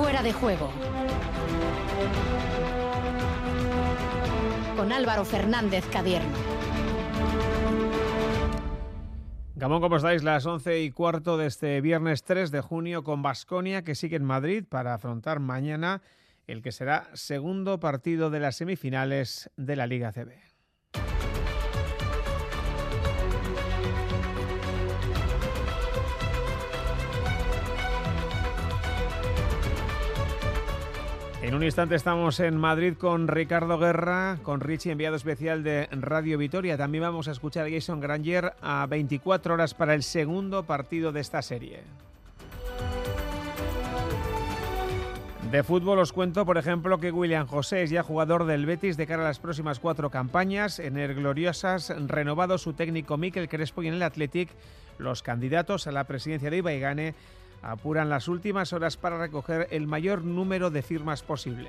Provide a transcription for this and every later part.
Fuera de juego. Con Álvaro Fernández Cadierno. Gamón, ¿cómo estáis? Las once y cuarto de este viernes 3 de junio con Basconia, que sigue en Madrid para afrontar mañana el que será segundo partido de las semifinales de la Liga CB. En un instante estamos en Madrid con Ricardo Guerra, con Richie, enviado especial de Radio Vitoria. También vamos a escuchar a Jason Granger a 24 horas para el segundo partido de esta serie. De fútbol os cuento, por ejemplo, que William José es ya jugador del Betis de cara a las próximas cuatro campañas. En el Gloriosas, renovado su técnico Miquel Crespo y en el Athletic, los candidatos a la presidencia de Ibaigane apuran las últimas horas para recoger el mayor número de firmas posible.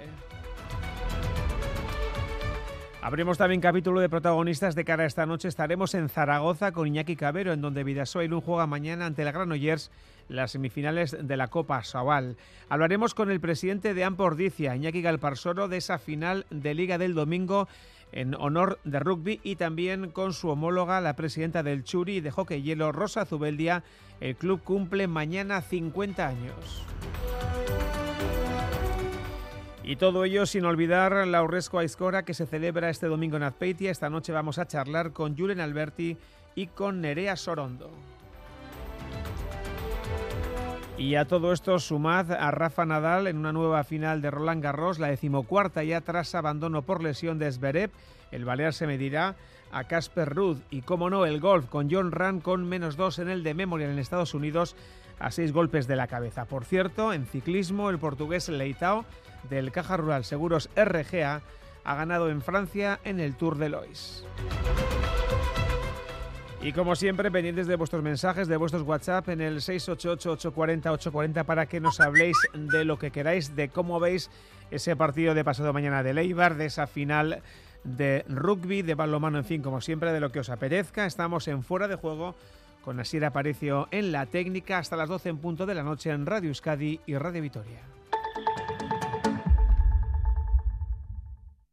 Abrimos también capítulo de protagonistas de cara a esta noche. Estaremos en Zaragoza con Iñaki Cabero, en donde Vidasoa juega mañana ante el Granollers las semifinales de la Copa Saval. Hablaremos con el presidente de Ampordicia, Iñaki Galparsoro, de esa final de Liga del domingo en honor de rugby y también con su homóloga, la presidenta del Churi de hockey hielo, Rosa Zubeldia. El club cumple mañana 50 años. Y todo ello sin olvidar la Urresco Aizcora que se celebra este domingo en Azpeitia. Esta noche vamos a charlar con Julen Alberti y con Nerea Sorondo. Y a todo esto sumad a Rafa Nadal en una nueva final de Roland Garros, la decimocuarta ya tras abandono por lesión de Zverev. El Balear se medirá a Casper Ruud y, como no, el golf con John Ram con menos dos en el de Memorial en Estados Unidos a seis golpes de la cabeza. Por cierto, en ciclismo, el portugués Leitao del Caja Rural Seguros RGA ha ganado en Francia en el Tour de Lois. Y como siempre, pendientes de vuestros mensajes, de vuestros WhatsApp en el 688-840-840 para que nos habléis de lo que queráis, de cómo veis ese partido de pasado mañana de Leibar, de esa final de rugby, de balonmano, en fin, como siempre, de lo que os apetezca. Estamos en Fuera de Juego con Asier Aparicio en la técnica hasta las 12 en punto de la noche en Radio Euskadi y Radio Vitoria.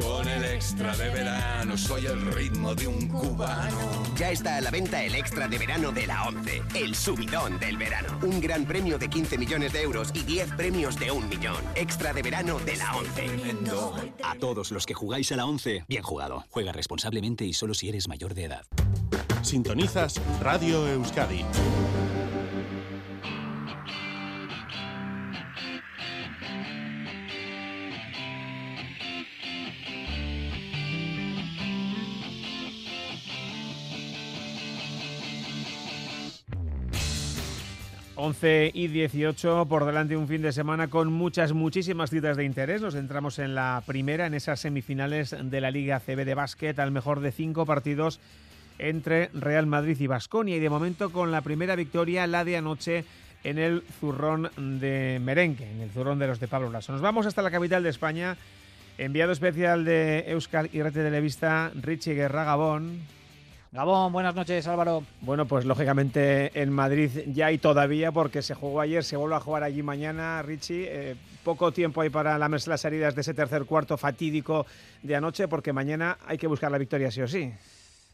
con el extra de verano soy el ritmo de un cubano. Ya está a la venta el extra de verano de la 11, el subidón del verano. Un gran premio de 15 millones de euros y 10 premios de un millón. Extra de verano de la 11. A todos los que jugáis a la 11, bien jugado. Juega responsablemente y solo si eres mayor de edad. Sintonizas Radio Euskadi. 11 y 18 por delante un fin de semana con muchas, muchísimas citas de interés. Nos centramos en la primera, en esas semifinales de la Liga CB de básquet, al mejor de cinco partidos entre Real Madrid y Basconia. Y de momento con la primera victoria, la de anoche en el zurrón de merengue, en el zurrón de los de Pablo Lasso. Nos vamos hasta la capital de España. Enviado especial de Euskal y Rete Televista, Richie Guerra Gabón. Gabón, buenas noches Álvaro. Bueno, pues lógicamente en Madrid ya hay todavía porque se jugó ayer, se vuelve a jugar allí mañana, Richie. Eh, poco tiempo hay para lamerse las heridas de ese tercer cuarto fatídico de anoche porque mañana hay que buscar la victoria sí o sí.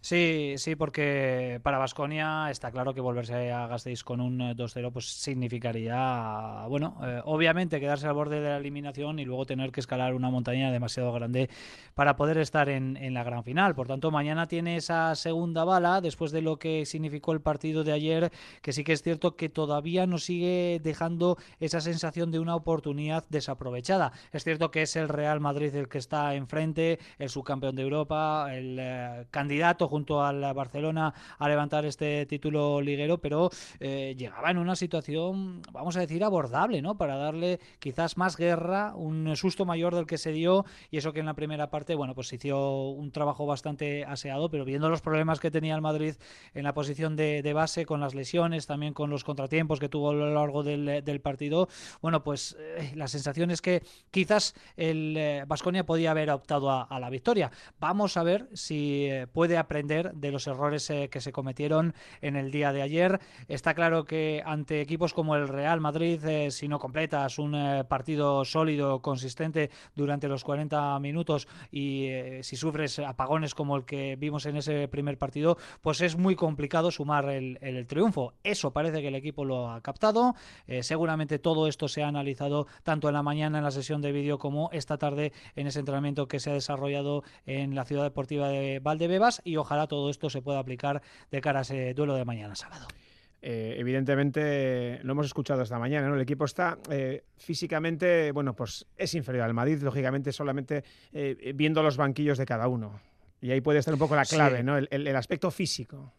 Sí, sí, porque para Vasconia está claro que volverse a Gasteiz con un 2-0 pues significaría, bueno, eh, obviamente quedarse al borde de la eliminación y luego tener que escalar una montaña demasiado grande para poder estar en, en, la gran final. Por tanto, mañana tiene esa segunda bala después de lo que significó el partido de ayer, que sí que es cierto que todavía nos sigue dejando esa sensación de una oportunidad desaprovechada. Es cierto que es el Real Madrid el que está enfrente, el subcampeón de Europa, el eh, candidato junto al Barcelona a levantar este título liguero, pero eh, llegaba en una situación, vamos a decir, abordable, ¿no? Para darle quizás más guerra, un susto mayor del que se dio y eso que en la primera parte, bueno, pues hizo un trabajo bastante aseado, pero viendo los problemas que tenía el Madrid en la posición de, base, con las lesiones, también con los contratiempos que tuvo a lo largo del, partido, bueno, pues eh, la sensación es que quizás el Vasconia eh, podía haber optado a, la victoria. Vamos a ver si puede aprender de los errores que se cometieron en el día de ayer. Está claro que ante equipos como el Real Madrid, si no completas un partido sólido, consistente durante los 40 minutos y si sufres apagones como el que vimos en ese primer partido, pues es muy complicado sumar el, triunfo. Eso parece que el equipo lo ha captado. Eh, seguramente todo esto se ha analizado tanto en la mañana en la sesión de vídeo como esta tarde en ese entrenamiento que se ha desarrollado en la ciudad deportiva de Valdebebas y ojalá todo esto se pueda aplicar de cara a ese duelo de mañana sábado. Eh, evidentemente lo hemos escuchado esta mañana, ¿no? El equipo está eh, físicamente, bueno, pues es inferior al Madrid, lógicamente solamente viendo los banquillos de cada uno. Y ahí puede estar un poco la clave, ¿no? el aspecto físico.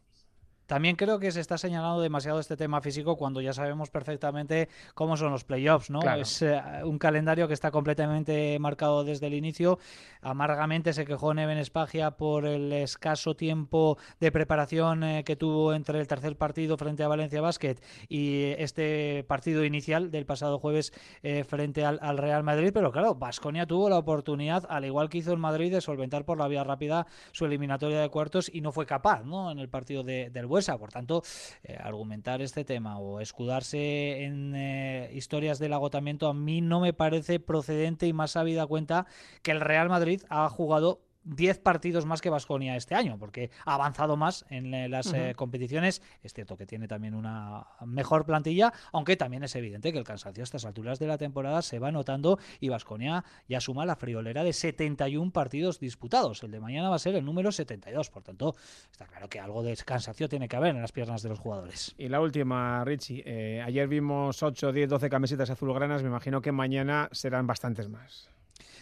También creo que se está señalando demasiado este tema físico cuando ya sabemos perfectamente cómo son los playoffs, ¿no? Es eh, un calendario que está completamente marcado desde el inicio. Amargamente se quejó Neven Espagia por el escaso tiempo de preparación eh, que tuvo entre el tercer partido frente a Valencia Basket y este partido inicial del pasado jueves eh, frente al, Real Madrid. Pero claro, Vasconia tuvo la oportunidad, al igual que hizo el Madrid, de solventar por la vía rápida su eliminatoria de cuartos y no fue capaz, ¿no? En el partido de, del por tanto, eh, argumentar este tema o escudarse en eh, historias del agotamiento a mí no me parece procedente y más habida cuenta que el Real Madrid ha jugado 10 partidos más que Vasconia este año, porque ha avanzado más en las eh, competiciones. Es cierto que tiene también una mejor plantilla, aunque también es evidente que el cansancio a estas alturas de la temporada se va notando y Vasconia ya suma la friolera de 71 partidos disputados. El de mañana va a ser el número 72, por tanto, está claro que algo de cansancio tiene que haber en las piernas de los jugadores. Y la última, Richie. Eh, ayer vimos 8, 10, 12 camisetas azulgranas, me imagino que mañana serán bastantes más.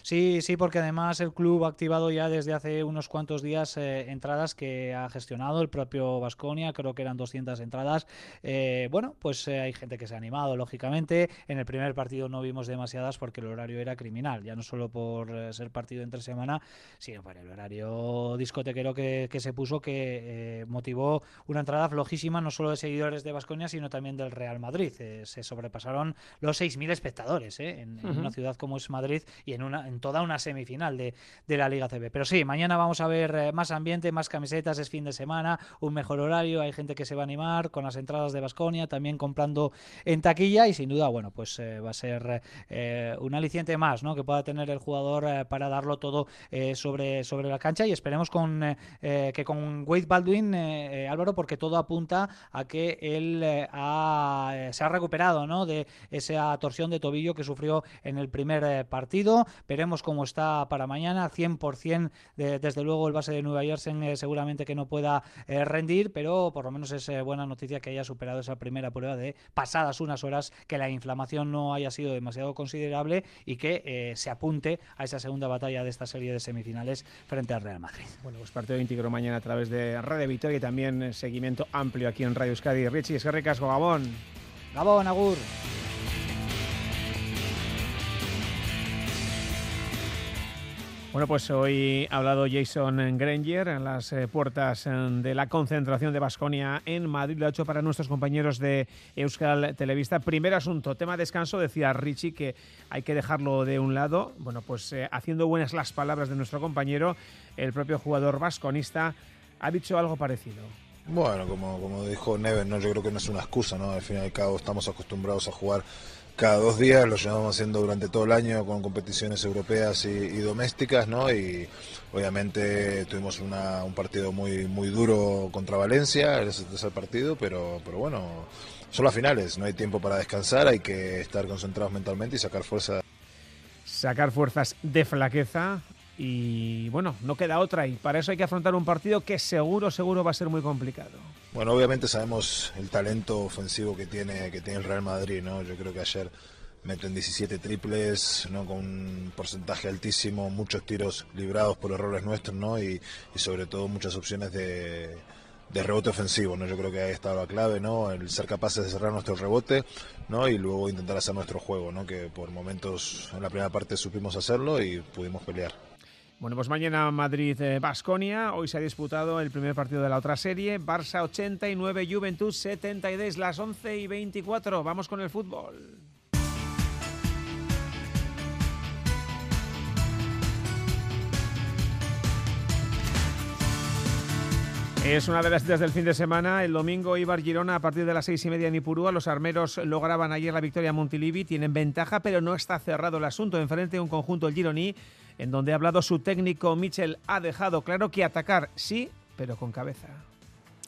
Sí, sí, porque además el club ha activado ya desde hace unos cuantos días eh, entradas que ha gestionado el propio Vasconia, creo que eran 200 entradas. Eh, bueno, pues eh, hay gente que se ha animado, lógicamente. En el primer partido no vimos demasiadas porque el horario era criminal, ya no solo por ser partido entre semana, sino por el horario discotequero que, se puso que motivó una entrada flojísima no solo de seguidores de Vasconia, sino también del Real Madrid. se sobrepasaron los 6.000 espectadores en, una ciudad como es Madrid y en una toda una semifinal de, la Liga CB. Pero sí, mañana vamos a ver eh, más ambiente, más camisetas, es fin de semana, un mejor horario, hay gente que se va a animar con las entradas de Basconia, también comprando en taquilla y sin duda, bueno, pues eh, va a ser eh, un aliciente más, ¿no? Que pueda tener el jugador para darlo todo sobre, sobre la cancha y esperemos con que con Wade Baldwin, Álvaro, porque todo apunta a que él se ha recuperado, ¿no? De esa torsión de tobillo que sufrió en el primer partido. Pero Veremos cómo está para mañana. 100% desde luego el base de Nueva Jersey eh, seguramente que no pueda eh, rendir, pero por lo menos es eh, buena noticia que haya superado esa primera prueba de pasadas unas horas, que la inflamación no haya sido demasiado considerable y que se apunte a esa segunda batalla de esta serie de semifinales frente al Real Madrid. Bueno, pues partido íntegro mañana a través de Radio Victoria y también seguimiento amplio aquí en Radio Euskadi. Richie, es que recasco, Gabón. Gabón, Agur. Bueno, pues hoy ha hablado Jason Granger en las eh, puertas eh, de la concentración de Basconia en Madrid. Lo ha hecho para nuestros compañeros de Euskal Televista. Primer asunto, tema descanso. Decía Richie que hay que dejarlo de un lado. Bueno, pues eh, haciendo buenas las palabras de nuestro compañero, el propio jugador vasconista ha dicho algo parecido. Bueno, como, como dijo Neven, ¿no? yo creo que no es una excusa, ¿no? Al fin y al cabo estamos acostumbrados a jugar cada dos días, lo llevamos haciendo durante todo el año con competiciones europeas y, domésticas, ¿no? Y obviamente tuvimos un partido muy muy duro contra Valencia, ese es el partido, pero, pero bueno, son las finales, no hay tiempo para descansar, hay que estar concentrados mentalmente y sacar fuerza. Sacar fuerzas de flaqueza, y bueno, no queda otra y para eso hay que afrontar un partido que seguro, seguro va a ser muy complicado. Bueno, obviamente sabemos el talento ofensivo que tiene, que tiene el Real Madrid, ¿no? Yo creo que ayer meten 17 triples, ¿no? con un porcentaje altísimo, muchos tiros librados por errores nuestros, ¿no? y, sobre todo muchas opciones de, de rebote ofensivo, ¿no? Yo creo que ahí estaba la clave, ¿no? El ser capaces de cerrar nuestro rebote, ¿no? Y luego intentar hacer nuestro juego, ¿no? Que por momentos en la primera parte supimos hacerlo y pudimos pelear. Bueno, pues mañana Madrid-Basconia. Hoy se ha disputado el primer partido de la otra serie. Barça 89, Juventud 72, las 11 y 24. Vamos con el fútbol. Es una de las citas del fin de semana. El domingo Ibar Girona a partir de las seis y media en Ipurúa. Los armeros lograban ayer la victoria a Montilivi. Tienen ventaja, pero no está cerrado el asunto. Enfrente un conjunto el Gironí, en donde ha hablado su técnico Michel. Ha dejado claro que atacar sí, pero con cabeza.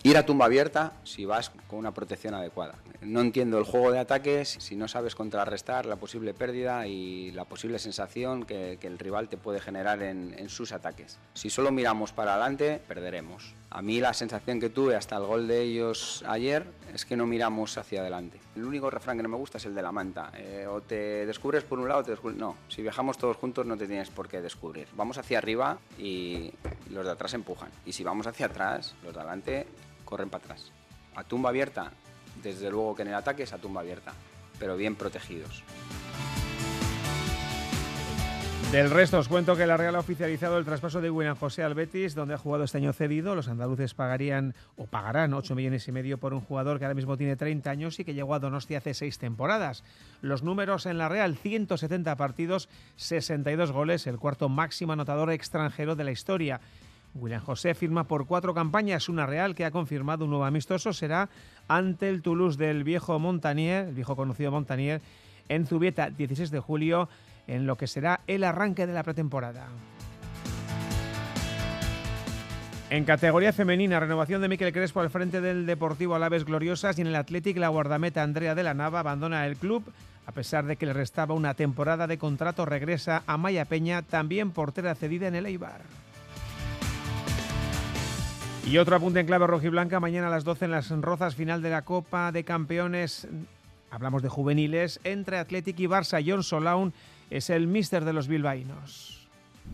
Ir a tumba abierta si vas con una protección adecuada. No entiendo el juego de ataques si no sabes contrarrestar la posible pérdida y la posible sensación que, el rival te puede generar en, en, sus ataques. Si solo miramos para adelante, perderemos. A mí la sensación que tuve hasta el gol de ellos ayer es que no miramos hacia adelante. El único refrán que no me gusta es el de la manta. Eh, o te descubres por un lado o te descubres... No, si viajamos todos juntos no te tienes por qué descubrir. Vamos hacia arriba y los de atrás empujan. Y si vamos hacia atrás, los de adelante corren para atrás. A tumba abierta, desde luego que en el ataque es a tumba abierta, pero bien protegidos. Del resto os cuento que la Real ha oficializado el traspaso de William José al Betis, donde ha jugado este año cedido. Los andaluces pagarían o pagarán 8 millones y medio por un jugador que ahora mismo tiene 30 años y que llegó a Donostia hace 6 temporadas. Los números en la Real, 170 partidos, 62 goles, el cuarto máximo anotador extranjero de la historia. William José firma por cuatro campañas, una Real que ha confirmado un nuevo amistoso será ante el Toulouse del viejo Montanier, el viejo conocido Montanier, en Zubieta, 16 de julio, en lo que será el arranque de la pretemporada. En categoría femenina, renovación de Miquel Crespo al frente del Deportivo Alaves Gloriosas y en el Athletic la guardameta Andrea de la Nava abandona el club. A pesar de que le restaba una temporada de contrato, regresa a Maya Peña, también portera cedida en el Eibar. Y otro apunte en clave rojiblanca, mañana a las 12 en las Rozas, final de la Copa de Campeones, hablamos de juveniles, entre Athletic y Barça. John Solaun es el míster de los bilbaínos.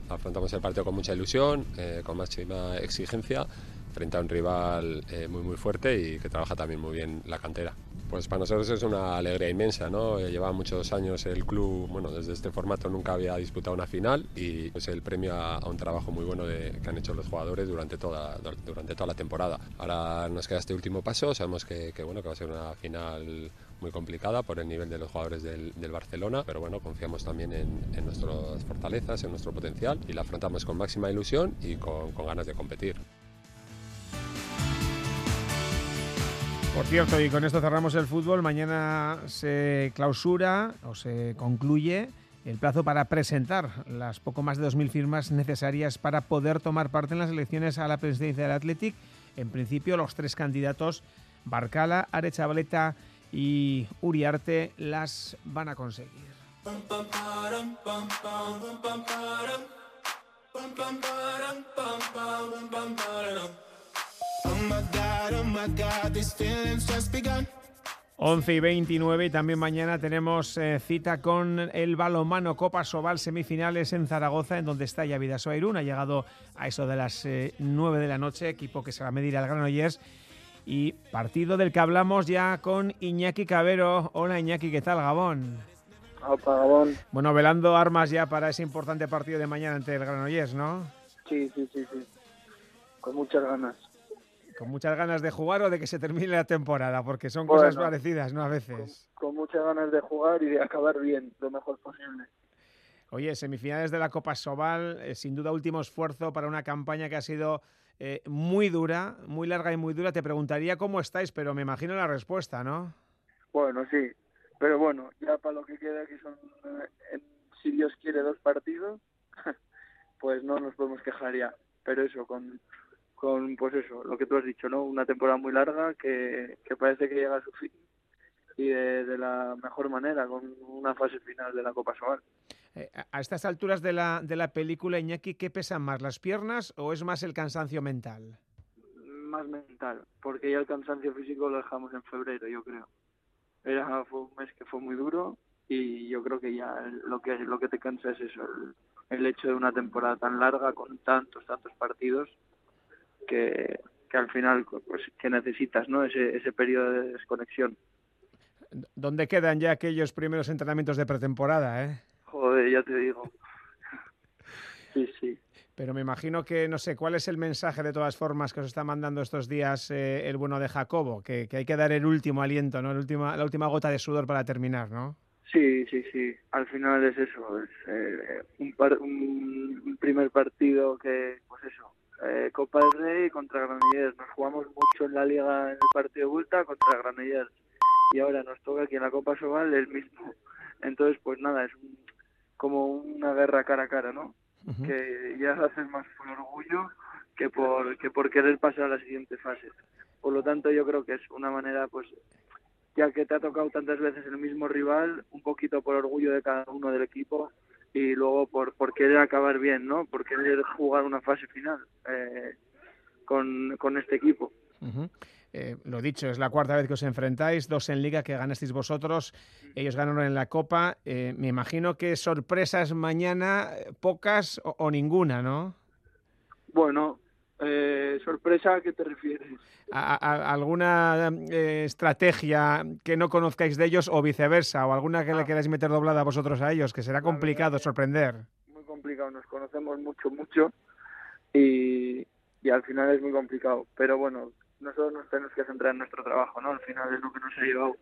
Afrontamos el partido con mucha ilusión, eh, con máxima exigencia, frente a un rival eh, muy muy fuerte y que trabaja también muy bien la cantera. Pues para nosotros es una alegría inmensa, ¿no? Eh, lleva muchos años el club, bueno, desde este formato nunca había disputado una final y es el premio a, a un trabajo muy bueno de, que han hecho los jugadores durante toda, durante toda la temporada. Ahora nos queda este último paso, sabemos que, que, bueno, que va a ser una final muy complicada por el nivel de los jugadores del, Barcelona, pero bueno, confiamos también en, en, nuestras fortalezas, en nuestro potencial y la afrontamos con máxima ilusión y con, con ganas de competir. Por cierto, y con esto cerramos el fútbol. Mañana se clausura o se concluye el plazo para presentar las poco más de 2.000 firmas necesarias para poder tomar parte en las elecciones a la presidencia del Athletic. En principio, los tres candidatos, Barcala, Arechavaleta y Uriarte, las van a conseguir. 11 y 29 y también mañana tenemos eh, cita con el balomano Copa Sobal semifinales en Zaragoza en donde está ya Vidasoa Irún. Ha llegado a eso de las eh, 9 de la noche, equipo que se va a medir al Granollers y partido del que hablamos ya con Iñaki Cabero. Hola Iñaki, ¿qué tal Gabón? Opa, Gabón. Bueno, velando armas ya para ese importante partido de mañana ante el Granollers, ¿no? Sí, sí, sí, sí. Con muchas ganas con muchas ganas de jugar o de que se termine la temporada, porque son bueno, cosas parecidas, ¿no? A veces. Con, con, muchas ganas de jugar y de acabar bien, lo mejor posible. Oye, semifinales de la Copa Sobal, eh, sin duda último esfuerzo para una campaña que ha sido eh, muy dura, muy larga y muy dura. Te preguntaría cómo estáis, pero me imagino la respuesta, ¿no? Bueno, sí, pero bueno, ya para lo que queda, que son, eh, si Dios quiere, dos partidos, pues no nos podemos quejar ya. Pero eso, con, con pues eso, lo que tú has dicho, ¿no? Una temporada muy larga que, que parece que llega a su fin y de, la mejor manera, con una fase final de la Copa Sobal. Eh, a estas alturas de la, de la película, Iñaki, ¿qué pesan más, las piernas o es más el cansancio mental? Más mental, porque ya el cansancio físico lo dejamos en febrero, yo creo. Era, fue un mes que fue muy duro y yo creo que ya lo que lo que te cansa es eso, el, hecho de una temporada tan larga con tantos tantos partidos que, que al final pues que necesitas, ¿no? Ese ese periodo de desconexión. ¿Dónde quedan ya aquellos primeros entrenamientos de pretemporada, eh? Joder, ya te digo. Sí, sí. Pero me imagino que, no sé, ¿cuál es el mensaje de todas formas que os está mandando estos días eh, el bueno de Jacobo? Que, hay que dar el último aliento, ¿no? El última, la última gota de sudor para terminar, ¿no? Sí, sí, sí. Al final es eso. Es eh, un, un, primer partido que, pues eso, eh, Copa del Rey contra Granollers. Nos jugamos mucho en la liga en el partido de vuelta contra Granollers. Y ahora nos toca aquí en la Copa Sobal el mismo. Entonces, pues nada, es como una guerra cara a cara, ¿no? que ya se hacen más por orgullo que por, que por querer pasar a la siguiente fase. Por lo tanto, yo creo que es una manera, pues, ya que te ha tocado tantas veces el mismo rival, un poquito por orgullo de cada uno del equipo y luego por, por querer acabar bien, ¿no? Por querer jugar una fase final eh, con, con este equipo. Eh, lo dicho, es la cuarta vez que os enfrentáis, dos en liga que ganasteis vosotros, ellos ganaron en la Copa. Eh, me imagino que sorpresas mañana, pocas o, ninguna, ¿no? Bueno, eh, sorpresa, ¿a qué te refieres? ¿Alguna estrategia que no conozcáis de ellos o viceversa? ¿O alguna que le ah. queráis meter doblada a vosotros a ellos? Que será complicado sorprender. Muy complicado, nos conocemos mucho, mucho y, y al final es muy complicado. Pero bueno, nosotros nos tenemos que centrar en nuestro trabajo, ¿no? Al final es lo que nos ha llevado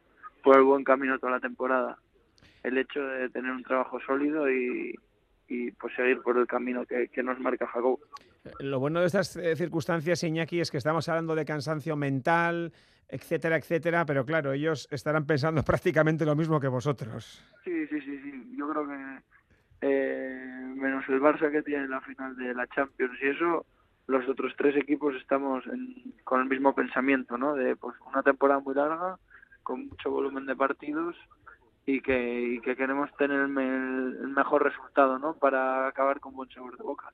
por el buen camino toda la temporada. El hecho de tener un trabajo sólido y, y pues seguir por el camino que, nos marca Jacob. Lo bueno de estas eh, circunstancias, Iñaki, es que estamos hablando de cansancio mental, etcétera, etcétera, pero claro, ellos estarán pensando prácticamente lo mismo que vosotros. Sí, sí, sí, sí. Yo creo que eh, menos el Barça que tiene la final de la Champions y eso, los otros tres equipos estamos con el mismo pensamiento, ¿no? De pues una temporada muy larga, con mucho volumen de partidos y que, que queremos tener el, mejor resultado, ¿no? Para acabar con buen sabor de boca.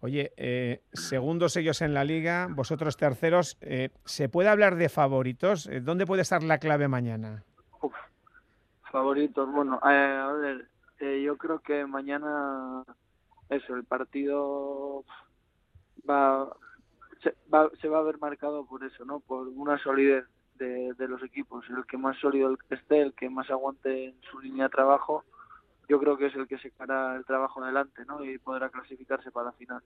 Oye, eh, segundos ellos en la liga, vosotros terceros, eh, ¿se puede hablar de favoritos? Eh, ¿Dónde puede estar la clave mañana? favoritos, bueno, a ver, yo creo que mañana, eso, el partido va se, va se va a ver marcado por eso, ¿no? Por una solidez de, de los equipos. El que más sólido esté, el que más aguante en su línea de trabajo, yo creo que es el que se hará el trabajo adelante, ¿no? Y podrá clasificarse para la final.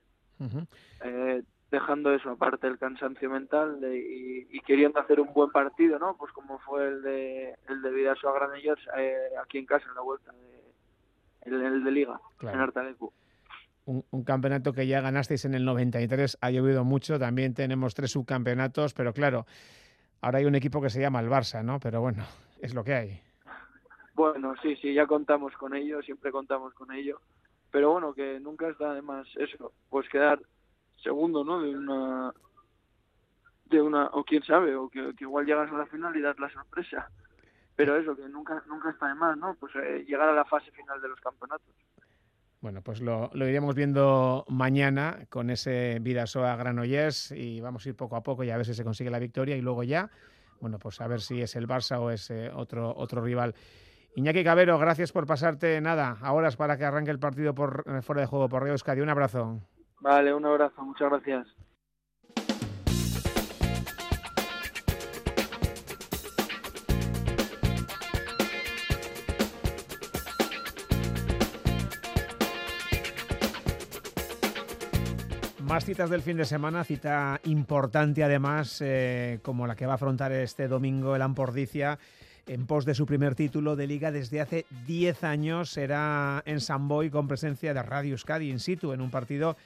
eh, dejando eso aparte el cansancio mental de, y, y, queriendo hacer un buen partido, ¿no? Pues como fue el de el de Vidaso a Granellers eh, aquí en casa en la vuelta, de, el, el de Liga en Artalecu un, campeonato que ya ganasteis en el 93, ha llovido mucho, también tenemos tres subcampeonatos, pero claro, ahora hay un equipo que se llama el Barça, ¿no? Pero bueno, es lo que hay. Bueno, sí, sí, ya contamos con ello, siempre contamos con ello, pero bueno, que nunca está de más eso, pues quedar segundo, ¿no? De una, de una, o quién sabe, o que, igual llegas a la final y das la sorpresa, pero eso, que nunca, nunca está de más, ¿no? Pues eh, llegar a la fase final de los campeonatos. Bueno, pues lo, iremos viendo mañana con ese Vidasoa Granollers y vamos a ir poco a poco y a ver si se consigue la victoria y luego ya, bueno, pues a ver si es el Barça o es eh, otro, otro rival. Iñaki Cabero, gracias por pasarte nada, ahora es para que arranque el partido por eh, fuera de juego por Río Euskadi. Un abrazo. Vale, un abrazo, muchas gracias. Más citas del fin de semana, cita importante además, eh, como la que va a afrontar este domingo el Ampordicia en pos de su primer título de liga desde hace 10 años. Será en San Boy con presencia de Radio Euskadi in situ en un partido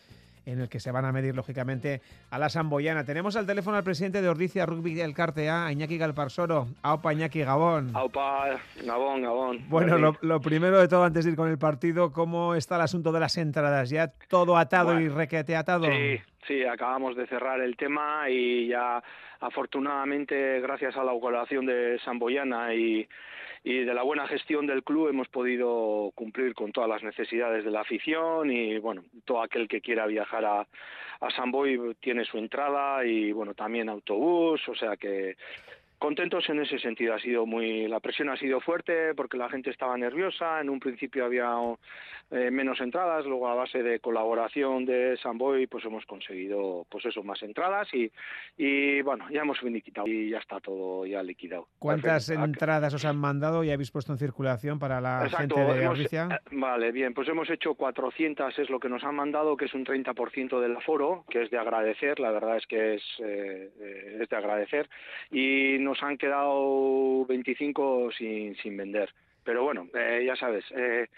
en el que se van a medir lógicamente a la Samboyana. Tenemos al teléfono al presidente de Ordicia Rugby del Cartea, Iñaki Galparsoro. Aupa Iñaki Gabón. Aupa Gabón, Gabón. Bueno, lo, primero de todo, antes de ir con el partido, ¿cómo está el asunto de las entradas? ¿Ya todo atado y requete atado? Sí, sí, acabamos de cerrar el tema y ya afortunadamente gracias a la colaboración de Samboyana y de la buena gestión del club hemos podido cumplir con todas las necesidades de la afición y bueno, todo aquel que quiera viajar a, a San Boy tiene su entrada y bueno, también autobús, o sea que Contentos en ese sentido, ha sido muy, la presión ha sido fuerte porque la gente estaba nerviosa, en un principio había eh, menos entradas, luego a base de colaboración de Samboy pues hemos conseguido pues eso, más entradas y, y bueno, ya hemos finiquitado y ya está todo ya liquidado. ¿Cuántas Perfecto. entradas os han mandado y habéis puesto en circulación para la Exacto, gente de hemos- eh, Vale, bien, pues hemos hecho 400, es lo que nos han mandado, que es un 30% del aforo, que es de agradecer, la verdad es que es, eh, eh, es de agradecer, y nos han quedado 25 sin, sin vender. Pero bueno, eh, ya sabes, eh,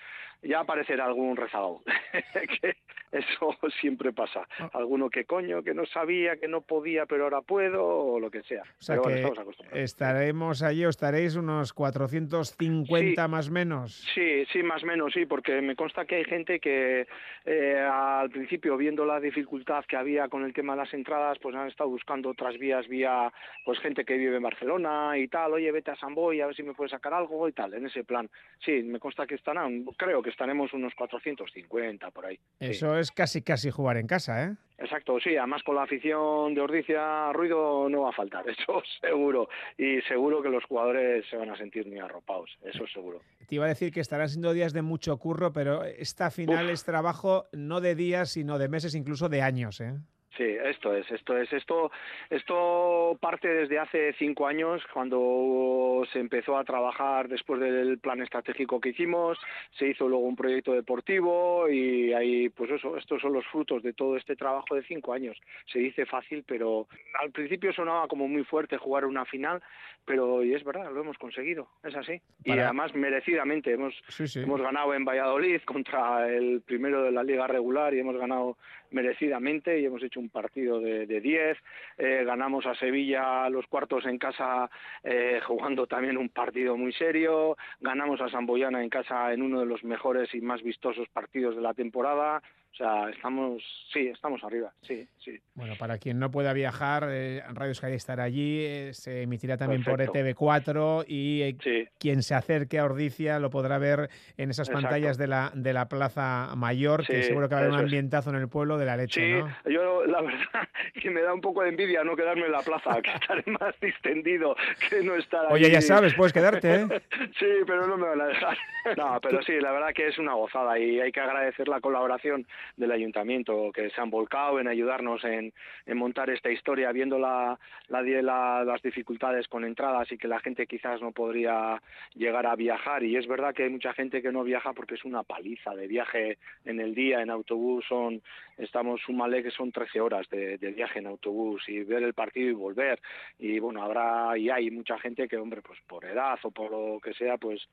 ya aparecerá algún rezagado, que eso siempre pasa. Ah. Alguno que coño, que no sabía, que no podía, pero ahora puedo, o lo que sea. O sea pero que estaremos allí, o estaréis unos 450 más o menos. Sí, sí, más o menos, sí, porque me consta que hay gente que eh, al principio, viendo la dificultad que había con el tema de las entradas, pues han estado buscando otras vías, vía pues gente que vive en Barcelona y tal, oye, vete a San Boy a ver si me puedes sacar algo y tal, en ese plan. Sí, me consta que estarán, creo que estaremos unos 450 por ahí. sí. Eso es casi casi jugar en casa, ¿eh? Exacto, sí, además con la afición de Ordicia, ruido no va a faltar, eso seguro. Y seguro que los jugadores se van a sentir muy arropados, eso seguro. Te iba a decir que estarán siendo días de mucho curro, pero esta final es trabajo no de días, sino de meses, incluso de años, ¿eh? Sí, esto es, esto es, esto, esto parte desde hace cinco años cuando se empezó a trabajar después del plan estratégico que hicimos, se hizo luego un proyecto deportivo y ahí, pues eso, estos son los frutos de todo este trabajo de cinco años. Se dice fácil, pero al principio sonaba como muy fuerte jugar una final, pero y es verdad, lo hemos conseguido, es así. Y además merecidamente hemos, Sí, sí. hemos ganado en Valladolid contra el primero de la liga regular y hemos ganado merecidamente y hemos hecho un partido de de 10. Eh, ganamos a Sevilla los cuartos en casa eh, jugando también un partido muy serio. Ganamos a Samboyana en casa en uno de los mejores y más vistosos partidos de la temporada. O sea, estamos, sí, estamos arriba, sí, sí. Bueno, para quien no pueda viajar, eh, Radio Euskadi estará allí, eh, se emitirá también Perfecto. por E ETV4 y eh, quien se acerque a Ordicia lo podrá ver en esas Exacto. pantallas de la, de la Plaza Mayor, que seguro que va a haber un es. ambientazo en el pueblo de la leche, Sí, ¿no? yo la verdad que me da un poco de envidia no quedarme en la plaza, que estaré más distendido que no estar Oye, allí. ya sabes, puedes quedarte, ¿eh? Sí, pero no me van a dejar. No, pero sí, la verdad que es una gozada y hay que agradecer la colaboración del ayuntamiento, que se han volcado en ayudarnos en, montar esta historia, viendo la- las dificultades con entradas y que la gente quizás no podría llegar a viajar. Y es verdad que hay mucha gente que no viaja porque es una paliza de viaje en el día, en autobús, son estamos, súmale que son 13 horas de, viaje en autobús y ver el partido y volver. Y bueno, habrá y hay mucha gente que, hombre, pues por edad o por lo que sea, pues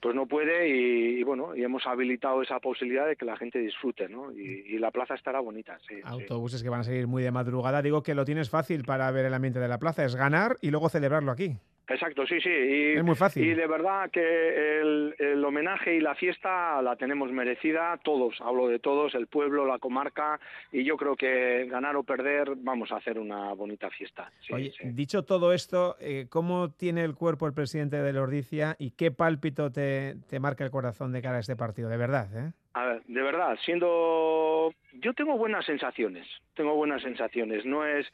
pues no puede y, bueno, y hemos habilitado esa posibilidad de que la gente disfrute, ¿no? Y, la plaza estará bonita, sí. Autobuses que van a salir muy de madrugada. Digo que lo tienes fácil para ver el ambiente de la plaza, es ganar y luego celebrarlo aquí. Exacto, sí, sí. Y, Es muy fácil. Y de verdad que el, el homenaje y la fiesta la tenemos merecida, todos, hablo de todos, el pueblo, la comarca, y yo creo que ganar o perder vamos a hacer una bonita fiesta. Sí, Oye, sí. dicho todo esto, eh, ¿cómo tiene el cuerpo el presidente de Lordicia y qué pálpito te, te marca el corazón de cara a este partido? De verdad, ¿eh? A ver, de verdad, siendo... Yo tengo buenas sensaciones, tengo buenas sensaciones, no es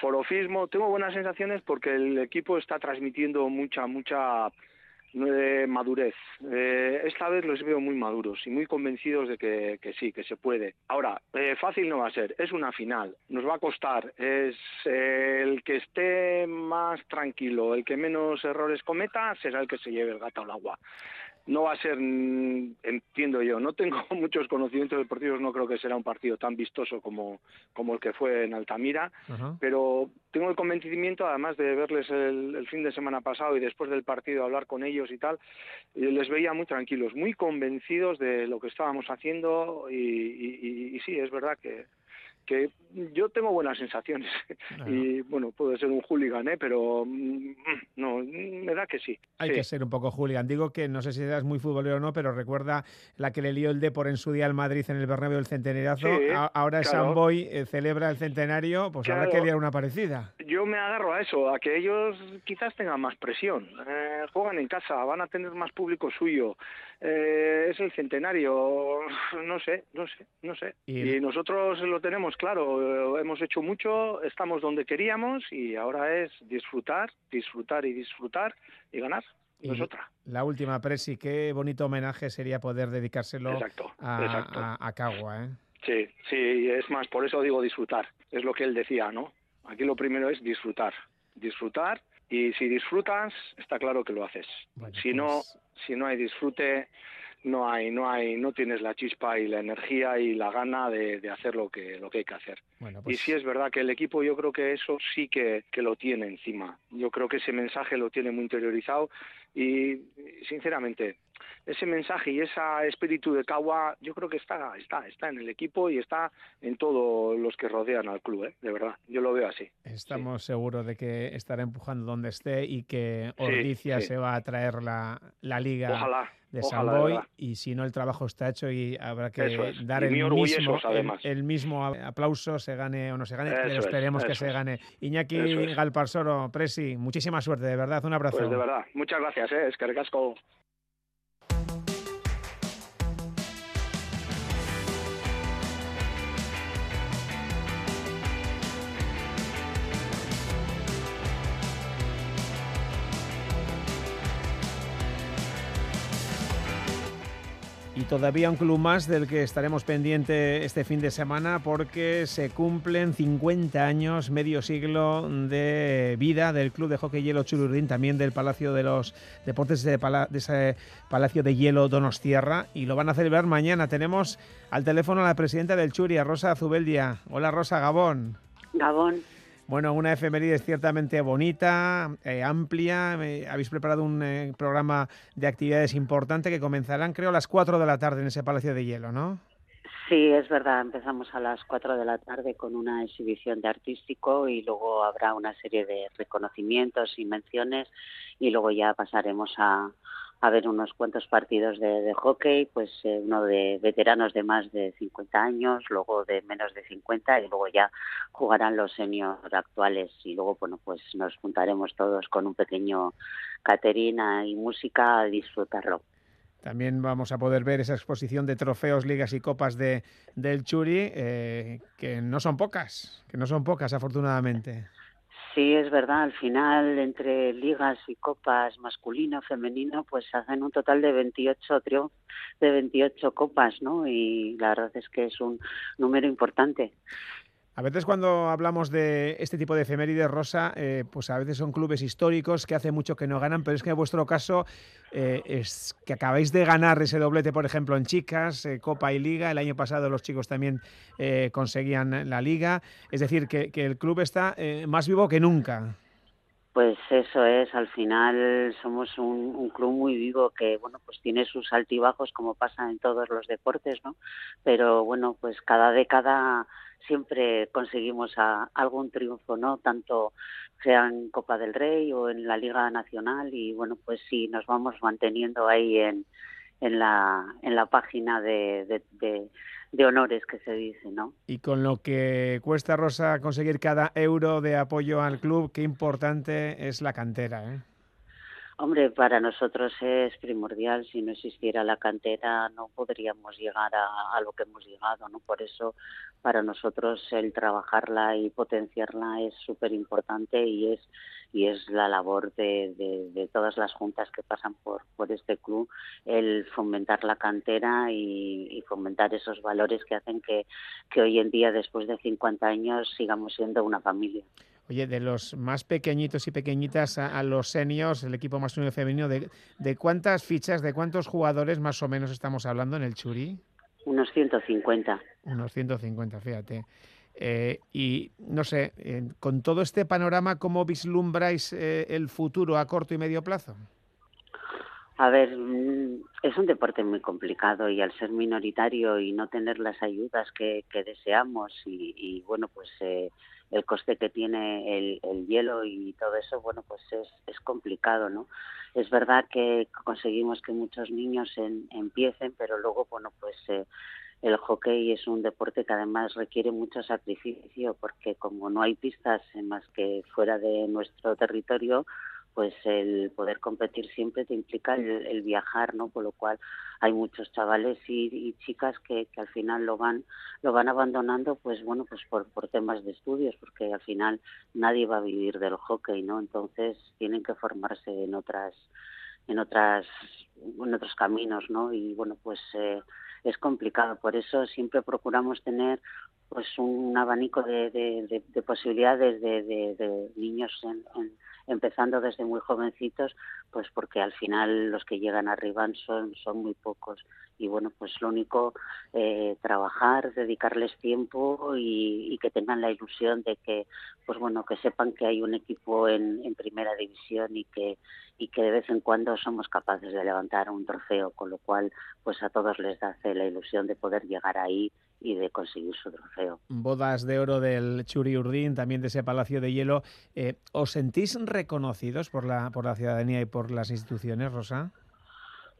forofismo, tengo buenas sensaciones porque el equipo está transmitiendo mucha, mucha eh, madurez. Eh, esta vez los veo muy maduros y muy convencidos de que, que sí, que se puede. Ahora, eh, fácil no va a ser, es una final, nos va a costar, es el que esté más tranquilo, el que menos errores cometa, será el que se lleve el gato al agua no va a ser, mm, entiendo yo, no tengo muchos conocimientos deportivos, no creo que será un partido tan vistoso como, como el que fue en Altamira, pero tengo el convencimiento, además de verles el, el fin de semana pasado y después del partido hablar con ellos y tal, eh, les veía muy tranquilos, muy convencidos de lo que estábamos haciendo y, y- y- y sí, es verdad que que yo tengo buenas sensaciones y bueno puede ser un hooligan ¿eh? pero mm, no me da que sí Hay Sí. que ser un poco hooligan. Digo que no sé si eras muy futbolero o no, pero recuerda la que le lió el Depor en su día al Madrid en el Bernabéu. Sí, A- Ahora claro. San Boy eh, celebra el centenario, pues habrá Claro. que liar una parecida. Yo me agarro a eso, a que ellos quizás tengan más presión. Eh, juegan en casa, van a tener más público suyo. Eh, es el centenario, no sé, no sé, no sé. Y- Y, nosotros lo tenemos tenemos claro, hemos hecho mucho, estamos donde queríamos y ahora es disfrutar, disfrutar y disfrutar y ganar. No es otra. La última, Presi, qué bonito homenaje sería poder dedicárselo a, a, Cagua. ¿eh? Sí, sí, es más, por eso digo disfrutar, es lo que él decía, ¿no? Aquí lo primero es disfrutar, disfrutar y si disfrutas, está claro que lo haces. si no, pues si no hay disfrute, no hay, no hay, no tienes la chispa y la energía y la gana de, hacer lo que, lo que hay que hacer. Y pues sí es verdad que el equipo yo creo que eso sí que, que lo tiene encima. Yo creo que ese mensaje lo tiene muy interiorizado y sinceramente ese mensaje y ese espíritu de Kawa yo creo que está está está en el equipo y está en todos los que rodean al club ¿eh? de verdad yo lo veo así estamos seguros de que estará empujando donde esté y que Ordicia se va a traer la, la liga de Samboy y si no el trabajo está hecho y habrá que dar el mismo, el, mismo aplauso se gane o no se gane pero esperemos que se gane. Iñaki Galparsoro Presi muchísima suerte de verdad un abrazo. pues de verdad muchas gracias eh. es que Y todavía un club más del que estaremos pendiente este fin de semana porque se cumplen 50 años, medio siglo de vida del Club de Hockey Hielo Chururdín, también del Palacio de los Deportes de, ese Palacio de Hielo Donostierra y lo van a celebrar mañana. Tenemos al teléfono a la presidenta del Churi, a Rosa Zubeldia. Hola Rosa, Gabón. Gabón. Bueno, una efeméride ciertamente bonita, eh, amplia. habéis preparado un eh, programa de actividades importante que comenzarán, creo, a las 4 de la tarde en ese Palacio de Hielo, ¿no? Sí, es verdad. Empezamos a las 4 de la tarde con una exhibición de artístico y luego habrá una serie de reconocimientos y menciones y luego ya pasaremos a, a ver unos cuantos partidos de, hockey, pues eh, uno de veteranos de más de 50 años, luego de menos de 50 y luego ya jugarán los seniors actuales y luego bueno pues nos juntaremos todos con un pequeño caterina y música a disfrutarlo. También vamos a poder ver esa exposición de trofeos, ligas y copas de, del Churi, eh, que no son pocas, que no son pocas afortunadamente. Sí, es verdad. Al final, entre ligas y copas masculino, femenino, pues hacen un total de 28 triunfos, de 28 copas, ¿no? Y la verdad es que es un número importante. A veces cuando hablamos de este tipo de efemérides, Rosa, eh, pues a veces son clubes históricos que hace mucho que no ganan, pero es que en vuestro caso eh, es que acabáis de ganar ese doblete, por ejemplo, en chicas, eh, Copa y Liga. El año pasado los chicos también conseguían la Liga. Es decir, que, el club está más vivo que nunca. Pues eso es, al final somos un, un, club muy vivo que, bueno, pues tiene sus altibajos como pasa en todos los deportes, ¿no? Pero bueno, pues cada década siempre conseguimos algún triunfo, ¿no? Tanto sea en Copa del Rey o en la Liga Nacional y bueno, pues sí, nos vamos manteniendo ahí en, en, la, en la página de, de, honores que se dice, ¿no? Y con lo que cuesta, Rosa, conseguir cada euro de apoyo al club, qué importante es la cantera, ¿eh? Hombre, para nosotros es primordial. Si no existiera la cantera, no podríamos llegar a, a, lo que hemos llegado, ¿no? Por eso, para nosotros el trabajarla y potenciarla es súper importante y es y es la labor de, de, todas las juntas que pasan por, por este club el fomentar la cantera y, y, fomentar esos valores que hacen que, que hoy en día, después de 50 años, sigamos siendo una familia. Oye, de los más pequeñitos y pequeñitas a, los seniors, el equipo masculino y femenino, de, ¿de cuántas fichas, de cuántos jugadores más o menos estamos hablando en el Churi? Unos 150. Unos 150, fíjate. Eh, y no sé, eh, con todo este panorama, ¿cómo vislumbráis eh, el futuro a corto y medio plazo? A ver, mm, es un deporte muy complicado y al ser minoritario y no tener las ayudas que, deseamos y, y, bueno, pues el coste que tiene el, el, hielo y todo eso, bueno, pues es, es complicado, ¿no? Es verdad que conseguimos que muchos niños empiecen, pero luego, bueno, pues eh, el hockey es un deporte que además requiere mucho sacrificio porque como no hay pistas más que fuera de nuestro territorio, pues el poder competir siempre te implica el, viajar, ¿no? Por lo cual hay muchos chavales y, chicas que, al final lo van lo van abandonando, pues bueno, pues por, por temas de estudios, porque al final nadie va a vivir del hockey, ¿no? Entonces tienen que formarse en otras en otras en otros caminos, ¿no? Y bueno, pues eh, es complicado. Por eso siempre procuramos tener pues un abanico de, de, posibilidades de, de niños en, empezando desde muy jovencitos, pues porque al final los que llegan arriba son, son muy pocos. Y bueno, pues lo único, eh, trabajar, dedicarles tiempo y, que tengan la ilusión de que, pues bueno, que sepan que hay un equipo en, en primera división y que, y que de vez en cuando somos capaces de levantar un trofeo, con lo cual pues a todos les hace la ilusión de poder llegar ahí y de conseguir su trofeo. Bodas de oro del Churi Urdín, también de ese Palacio de Hielo. Eh, ¿Os sentís reconocidos por la, por la ciudadanía y por las instituciones, Rosa?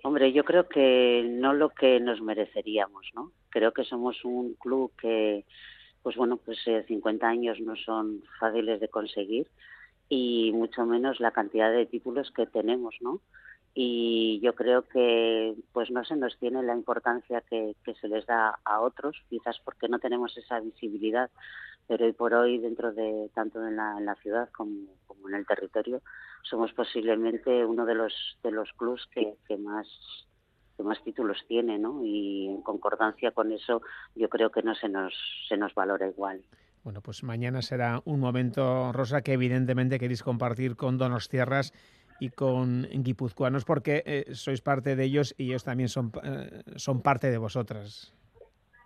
Hombre, yo creo que no lo que nos mereceríamos, ¿no? Creo que somos un club que, pues bueno, pues 50 eh, años no son fáciles de conseguir y mucho menos la cantidad de títulos que tenemos, ¿no? y yo creo que pues no se nos tiene la importancia que, se les da a otros, quizás porque no tenemos esa visibilidad, pero hoy por hoy dentro de tanto en la, ciudad como, en el territorio somos posiblemente uno de los de los clubs que, que más que más títulos tiene, ¿no? Y en concordancia con eso yo creo que no se nos se nos valora igual. Bueno, pues mañana será un momento, Rosa, que evidentemente queréis compartir con Donostierras y con guipuzcoanos porque eh, sois parte de ellos y ellos también son, eh, son parte de vosotras.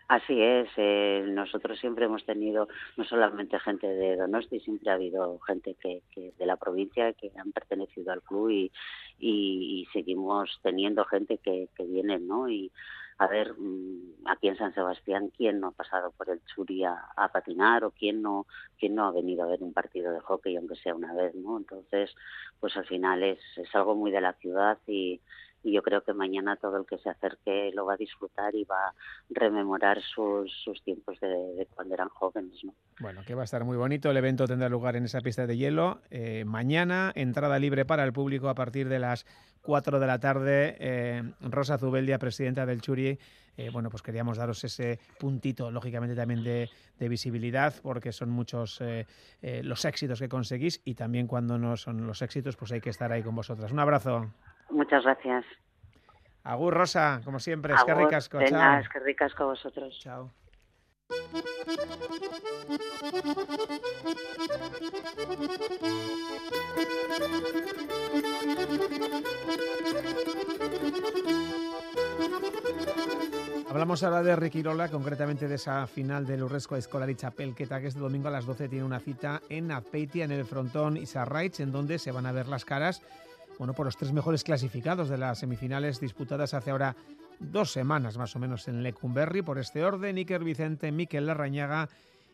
Así es, eh, nosotros siempre hemos tenido no solamente gente de Donosti, siempre ha habido gente que, que de la provincia que han pertenecido al club y, seguimos teniendo gente que, que viene, ¿no? Y a ver, mm, aquí en San Sebastián, ¿quién no ha pasado por el Churi a, patinar o quién no, quién no ha venido a ver un partido de hockey, aunque sea una vez, ¿no? Entonces, pues al final es, es algo muy de la ciudad y, y yo creo que mañana todo el que se acerque lo va a disfrutar y va a rememorar sus, sus tiempos de, cuando eran jóvenes. ¿no? Bueno, que va a estar muy bonito. El evento tendrá lugar en esa pista de hielo. Eh, mañana, entrada libre para el público a partir de las 4 de la tarde. Eh, Rosa Zubeldia, presidenta del Churi. Eh, bueno, pues queríamos daros ese puntito, lógicamente también de, de visibilidad, porque son muchos los éxitos que conseguís y también cuando no son los éxitos, pues hay que estar ahí con vosotras. Un abrazo. Muchas gracias. Agur Rosa, como siempre, es que ricasco. Es que ricasco vosotros. Chao. Hablamos ahora de Riquirola, concretamente de esa final del Urresco Escolar y Chapelqueta, que este domingo a las 12 tiene una cita en Azpeitia, en el frontón Isarraich, en donde se van a ver las caras bueno, por los tres mejores clasificados de las semifinales disputadas hace ahora dos semanas más o menos en Lecumberri, por este orden, Iker Vicente, Miquel Larrañaga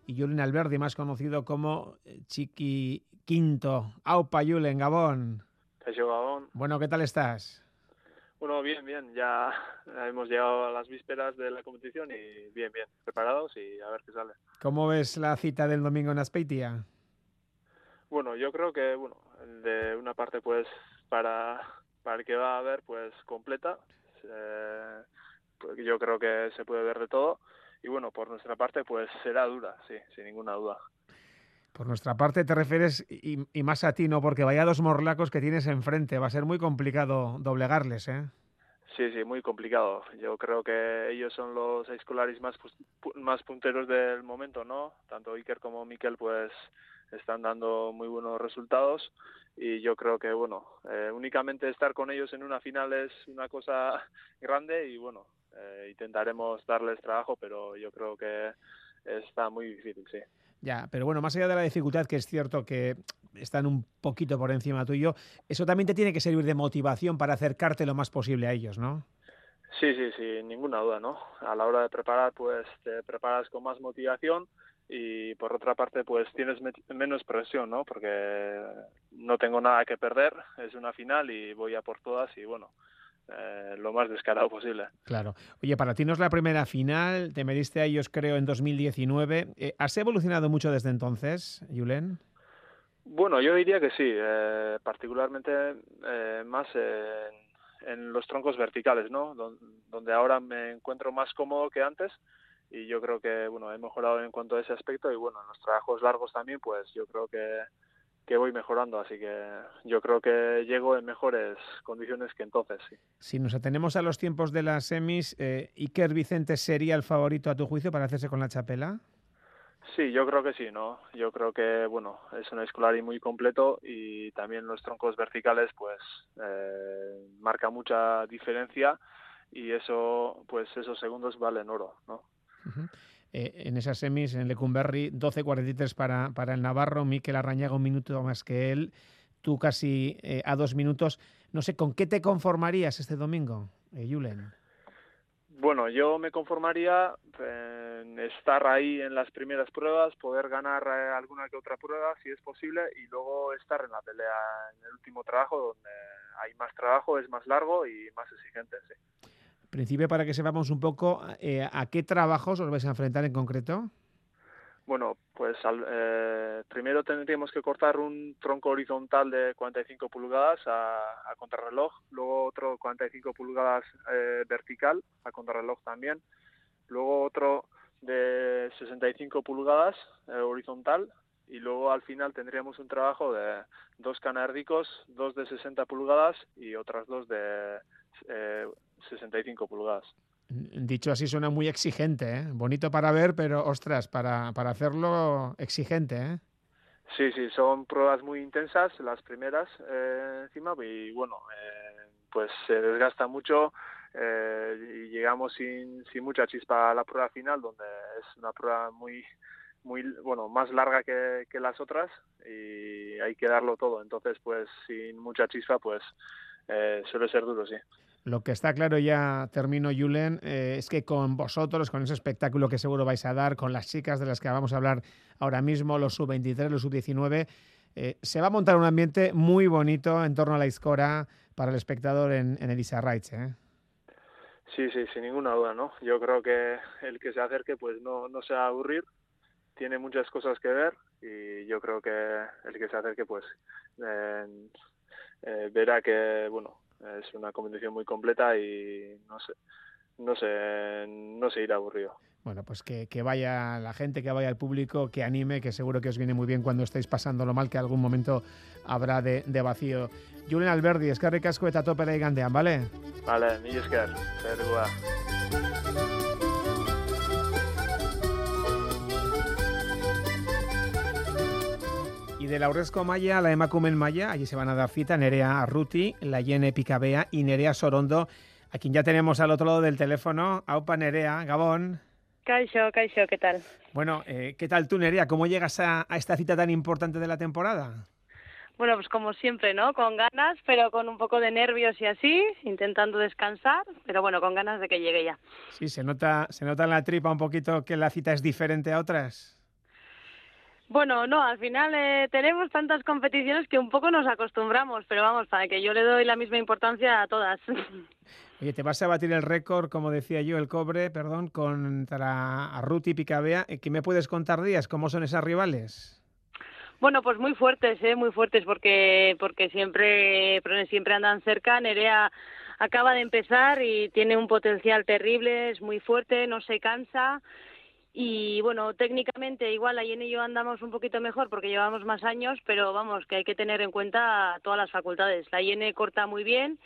y Julen Alberdi, más conocido como Chiqui Quinto. Aupa Julen, Gabón. Gabón. Bueno, ¿qué tal estás? Bueno, bien, bien. Ya hemos llegado a las vísperas de la competición y bien, bien. Preparados y a ver qué sale. ¿Cómo ves la cita del domingo en Aspeitia? Bueno, yo creo que, bueno, de una parte pues para, para el que va a ver pues completa. Eh, pues yo creo que se puede ver de todo. Y bueno, por nuestra parte pues será dura, sí, sin ninguna duda. Por nuestra parte te refieres, y, y, más a ti, ¿no? Porque vaya dos morlacos que tienes enfrente, va a ser muy complicado doblegarles, ¿eh? Sí, sí, muy complicado. Yo creo que ellos son los escolares más, más punteros del momento, ¿no? Tanto Iker como Miquel, pues están dando muy buenos resultados y yo creo que bueno eh, únicamente estar con ellos en una final es una cosa grande y bueno eh, intentaremos darles trabajo pero yo creo que está muy difícil sí. Ya pero bueno más allá de la dificultad que es cierto que están un poquito por encima tuyo eso también te tiene que servir de motivación para acercarte lo más posible a ellos no sí sí sí ninguna duda no a la hora de preparar pues te preparas con más motivación y por otra parte pues tienes menos presión, ¿no? Porque no tengo nada que perder, es una final y voy a por todas y bueno, eh, lo más descarado posible. Claro. Oye, para ti no es la primera final, te mediste a ellos creo en 2019. Eh, ¿Has evolucionado mucho desde entonces, Julen? Bueno, yo diría que sí, eh, particularmente eh, más en, en, los troncos verticales, ¿no? donde ahora me encuentro más cómodo que antes y yo creo que bueno he mejorado en cuanto a ese aspecto y bueno en los trabajos largos también pues yo creo que que voy mejorando, así que yo creo que llego en mejores condiciones que entonces. Sí. Si nos atenemos a los tiempos de las semis, eh, ¿Iker Vicente sería el favorito a tu juicio para hacerse con la chapela? Sí, yo creo que sí, ¿no? Yo creo que, bueno, es un escolari muy completo y también los troncos verticales, pues, eh, marca mucha diferencia y eso, pues, esos segundos valen oro, ¿no? Eh, en esas semis, en Lecumberri, 12.43 para, para el Navarro, Miquel Arrañaga un minuto más que él, tú casi eh, a dos minutos. No sé, ¿con qué te conformarías este domingo, eh? Bueno, yo me conformaría en estar ahí en las primeras pruebas, poder ganar alguna que otra prueba si es posible y luego estar en la pelea en el último trabajo donde hay más trabajo, es más largo y más exigente. Sí principio, para que sepamos un poco eh, a qué trabajos os vais a enfrentar en concreto. Bueno, pues eh, primero tendríamos que cortar un tronco horizontal de 45 pulgadas a, a contrarreloj, luego otro 45 pulgadas eh, vertical a contrarreloj también, luego otro de 65 pulgadas horizontal y luego al final tendríamos un trabajo de dos canárdicos, dos de 60 pulgadas y otras dos de 65 pulgadas. Dicho así suena muy exigente, ¿eh? bonito para ver, pero ostras, para, para hacerlo exigente. ¿eh? Sí, sí, son pruebas muy intensas las primeras eh, encima y bueno, eh, pues se desgasta mucho y llegamos sin, sin mucha chispa a la prueba final, donde es una prueba muy muy bueno más larga que, que las otras y hay que darlo todo entonces pues sin mucha chispa pues suele ser duro sí lo que está claro, ya termino, Julen, eh, es que con vosotros, con ese espectáculo que seguro vais a dar, con las chicas de las que vamos a hablar ahora mismo, los sub-23, los sub-19, eh, se va a montar un ambiente muy bonito en torno a la Iscora para el espectador en, en Elisa Reitz, ¿eh? Sí, sí, sin ninguna duda, ¿no? Yo creo que el que se acerque pues no, no se va a aburrir, tiene muchas cosas que ver y yo creo que el que se acerque pues verá que, bueno, es una competición muy completa y no sé, no sé, no se irá aburrido. Bueno, pues que, que, vaya la gente, que vaya el público, que anime, que seguro que os viene muy bien cuando estéis pasándolo mal, que algún momento habrá de, de vacío. Julen Alberdi, es que ricasco eta topera igandean, ¿vale? Vale, mi esker, de la Urresco Maya la Emakumen Maya, allí se van a dar cita Nerea Arruti, la Yene Picabea y Nerea Sorondo, a quien ya tenemos al otro lado del teléfono. Aupa Nerea, Gabón. Caixo, Caixo, ¿qué tal? Bueno, eh, ¿qué tal tú, Nerea? ¿Cómo llegas a, esta cita tan importante de la temporada? Bueno, pues como siempre, ¿no? Con ganas, pero con un poco de nervios y así, intentando descansar, pero bueno, con ganas de que llegue ya. Sí, se nota, se nota en la tripa un poquito que la cita es diferente a otras. Bueno, no, al final eh, tenemos tantas competiciones que un poco nos acostumbramos, pero vamos, para que yo le doy la misma importancia a todas. Oye, te vas a batir el récord, como decía yo, el cobre, perdón, contra Ruti Picabea. ¿Qué me puedes contar, Díaz? ¿Cómo son esas rivales? Bueno, pues muy fuertes, ¿eh? muy fuertes, porque porque siempre siempre andan cerca. Nerea acaba de empezar y tiene un potencial terrible, es muy fuerte, no se cansa y bueno, técnicamente igual Ayen y yo andamos un poquito mejor porque llevamos más años, pero vamos, que hay que tener en cuenta todas las facultades. La Yene corta muy bien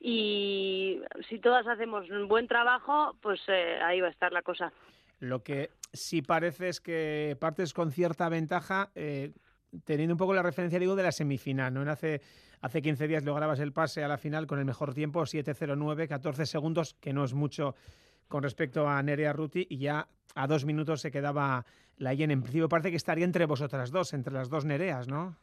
y si todas hacemos un buen trabajo, pues eh, ahí va a estar la cosa. Lo que sí parece es que partes con cierta ventaja, eh, teniendo un poco la referencia, digo, de la semifinal, ¿no? En hace, hace 15 días lograbas el pase a la final con el mejor tiempo, 7-0-9, 14 segundos, que no es mucho con respecto a Nerea Ruti y ya a dos minutos se quedaba la IEN. En principio parece que estaría entre vosotras dos, entre las dos Nereas, ¿no?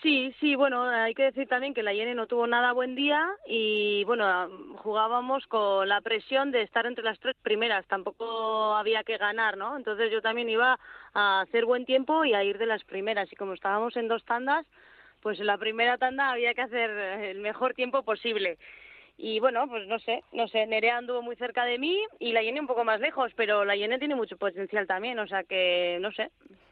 Sí, sí, bueno, hay que decir también que la IEN no tuvo nada buen día y bueno, jugábamos con la presión de estar entre las tres primeras, tampoco había que ganar, ¿no? Entonces yo también iba a hacer buen tiempo y a ir de las primeras y como estábamos en dos tandas, pues en la primera tanda había que hacer el mejor tiempo posible y bueno, pues no sé, no sé, Nerea anduvo muy cerca de mí y la Yene un poco más lejos, pero la Yene tiene mucho potencial también, o sea que no sé.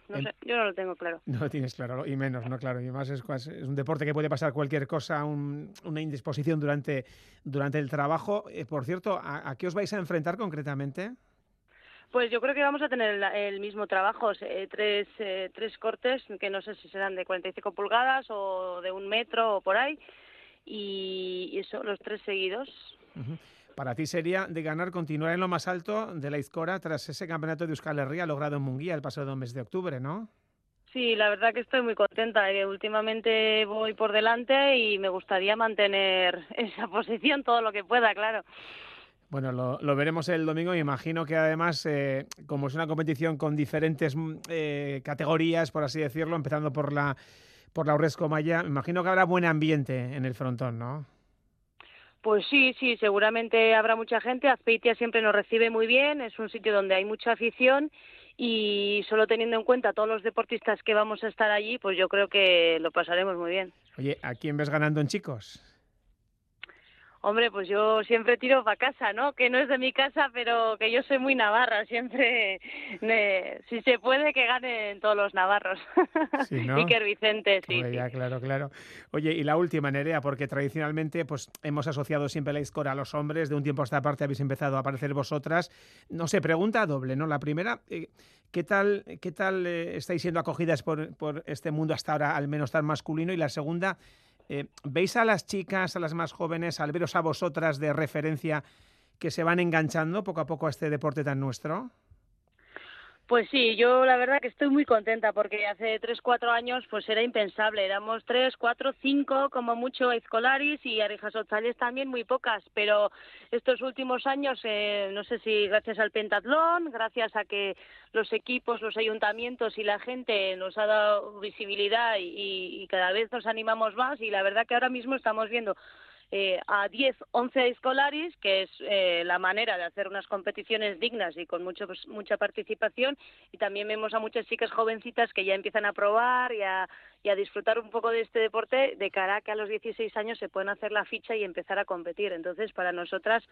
No sé, yo no lo tengo claro. No lo tienes claro, y menos, no claro. Y más es, es un deporte que puede pasar cualquier cosa, una indisposición durante, durante el trabajo. Eh, por cierto, ¿a, qué os vais a enfrentar concretamente? Pues yo creo que vamos a tener el, mismo trabajo, eh, tres, eh, tres cortes que no sé si serán de 45 pulgadas o de un metro o por ahí, y, eso, los tres seguidos. Para ti sería de ganar, continuar en lo más alto de la Iscora tras ese campeonato de Euskal Herria logrado en Munguía el pasado mes de octubre, ¿no? Sí, la verdad que estoy muy contenta. últimamente voy por delante y me gustaría mantener esa posición todo lo que pueda, claro. Bueno, lo, veremos el domingo. Me imagino que además, eh, como es una competición con diferentes mm, eh, categorías, por así decirlo, empezando por la por la Urresco Maya, me imagino que habrá buen ambiente en el frontón, ¿no? Pues sí, sí, seguramente habrá mucha gente. Azpeitia siempre nos recibe muy bien, es un sitio donde hay mucha afición y solo teniendo en cuenta todos los deportistas que vamos a estar allí, pues yo creo que lo pasaremos muy bien. Oye, ¿a quién ves ganando en chicos? Hombre, pues yo siempre tiro para casa, ¿no? Que no es de mi casa, pero que yo soy muy navarra. Siempre, si se puede, que ganen todos los navarros. Sí, ¿no? Iker Vicente, sí, pues ya, claro, claro. Oye, y la última, Nerea, porque tradicionalmente pues hemos asociado siempre la ISCOR a los hombres. De un tiempo a esta parte habéis empezado a aparecer vosotras. No sé, pregunta doble, ¿no? La primera, eh, ¿qué tal, qué tal eh, estáis siendo acogidas por, por este mundo hasta ahora, al menos tan masculino? Y la segunda, eh, ¿Veis a las chicas, a las más jóvenes, al veros a vosotras de referencia, que se van enganchando poco a poco a este deporte tan nuestro? Pues sí, yo la verdad que estoy muy contenta porque hace tres, cuatro años pues era impensable. Éramos tres, cuatro, cinco, como mucho escolaris y Otzales también muy pocas. Pero estos últimos años, eh, no sé si gracias al pentatlón, gracias a que los equipos, los ayuntamientos y la gente nos ha dado visibilidad y cada vez nos animamos más y la verdad que ahora mismo estamos viendo eh, a 10, 11 escolares, que es eh, la manera de hacer unas competiciones dignas y con mucho, pues, mucha participación. Y también vemos a muchas chicas jovencitas que ya empiezan a probar y a, y a disfrutar un poco de este deporte de cara a que a los 16 años se pueden hacer la ficha y empezar a competir. Entonces, para nosotras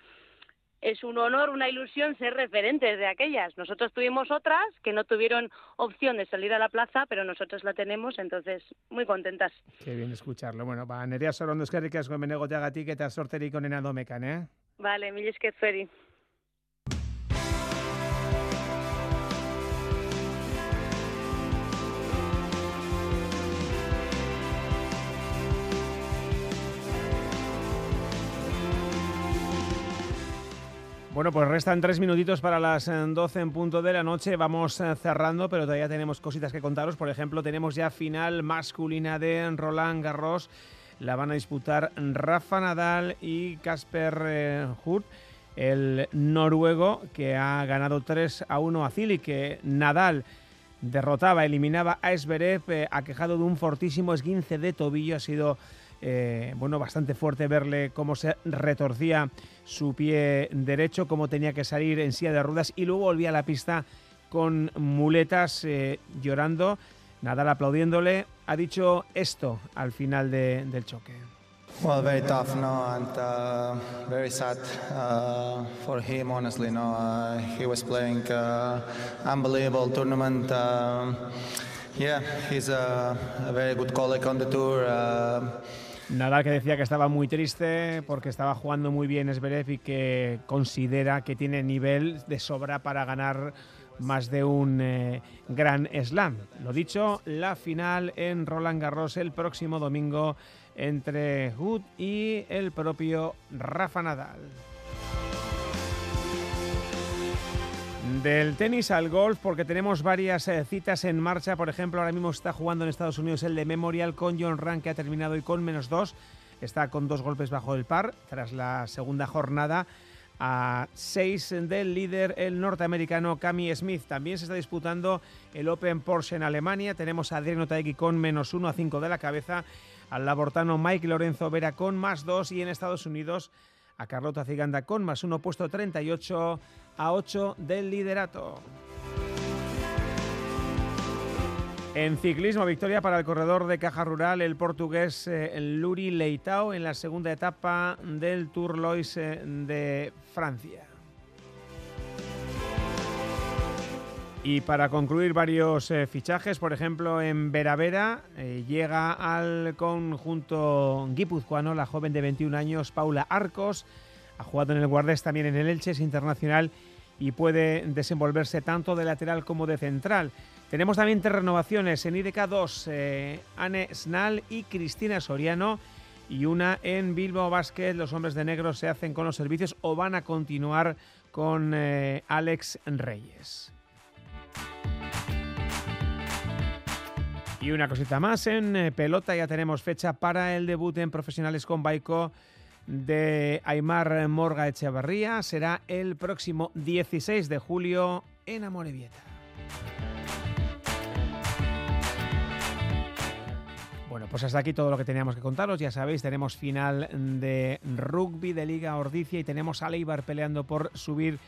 es un honor, una ilusión ser referentes de aquellas. Nosotros tuvimos otras que no tuvieron opción de salir a la plaza, pero nosotros la tenemos, entonces muy contentas. Qué bien escucharlo. Bueno, va, Nerea Sorondo eskerrik con menegoteagatik eta sorterik onena domekan, eh? Vale, mil esker Bueno, pues restan tres minutitos para las 12 eh, en punto de la noche. Vamos eh, cerrando, pero todavía tenemos cositas que contaros. Por ejemplo, tenemos ya final masculina de Roland Garros. La van a disputar Rafa Nadal y Casper eh, Hurt, el noruego que ha ganado 3 a 1 a Zili, que Nadal derrotaba, eliminaba a Esberev, aquejado de un fortísimo esguince de tobillo. Ha sido eh, bueno, bastante fuerte verle cómo se retorcía su pie derecho, cómo tenía que salir en silla de ruedas y luego volvía a la pista con muletas eh, llorando. Nadal aplaudiéndole, ha dicho esto al final de, del choque. Well, very tough, no, and uh, very sad uh, for him. Honestly, no, uh, he was playing uh, unbelievable tournament. Uh, yeah, he's a, a, very good colleague on the tour. Nadal que decía que estaba muy triste porque estaba jugando muy bien Esberev y que considera que tiene nivel de sobra para ganar más de un eh, gran slam. Lo dicho, la final en Roland Garros el próximo domingo entre Hood y el propio Rafa Nadal. Del tenis al golf, porque tenemos varias eh, citas en marcha. Por ejemplo, ahora mismo está jugando en Estados Unidos el de Memorial con John Ram, que ha terminado hoy con menos dos. Está con dos golpes bajo el par tras la segunda jornada. A seis del líder, el norteamericano Cami Smith. También se está disputando el Open Porsche en Alemania. Tenemos a Adriano Taegui con menos uno a cinco de la cabeza. Al labortano Mike Lorenzo Vera con más dos. Y en Estados Unidos a Carlota Ciganda con más uno, puesto 38 a 8 del liderato. En ciclismo, victoria para el corredor de Caja Rural, el portugués eh, Luri Leitao, en la segunda etapa del Tour Lois eh, de Francia. Y para concluir varios eh, fichajes, por ejemplo, en Veravera eh, llega al conjunto guipuzcoano la joven de 21 años Paula Arcos. Ha jugado en el Guardés también en el Elche, es internacional y puede desenvolverse tanto de lateral como de central. Tenemos también tres renovaciones en IDK 2, eh, Anne Snal y Cristina Soriano. Y una en Bilbao Basket, los hombres de negro se hacen con los servicios o van a continuar con Alex Reyes. Y una cosita más, en eh, pelota ya tenemos fecha para el debut en profesionales con Baico de Aymar Morga Echevarría. Será el próximo 16 de julio en Amorebieta. Bueno, pues hasta aquí todo lo que teníamos que contaros. Ya sabéis, tenemos final de rugby de Liga Ordicia y tenemos a Leibar peleando por subir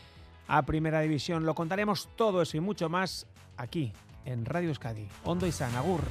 a Primera División. Lo contaremos todo eso y mucho más aquí en Radio Euskadi. Hondo y Sanagur.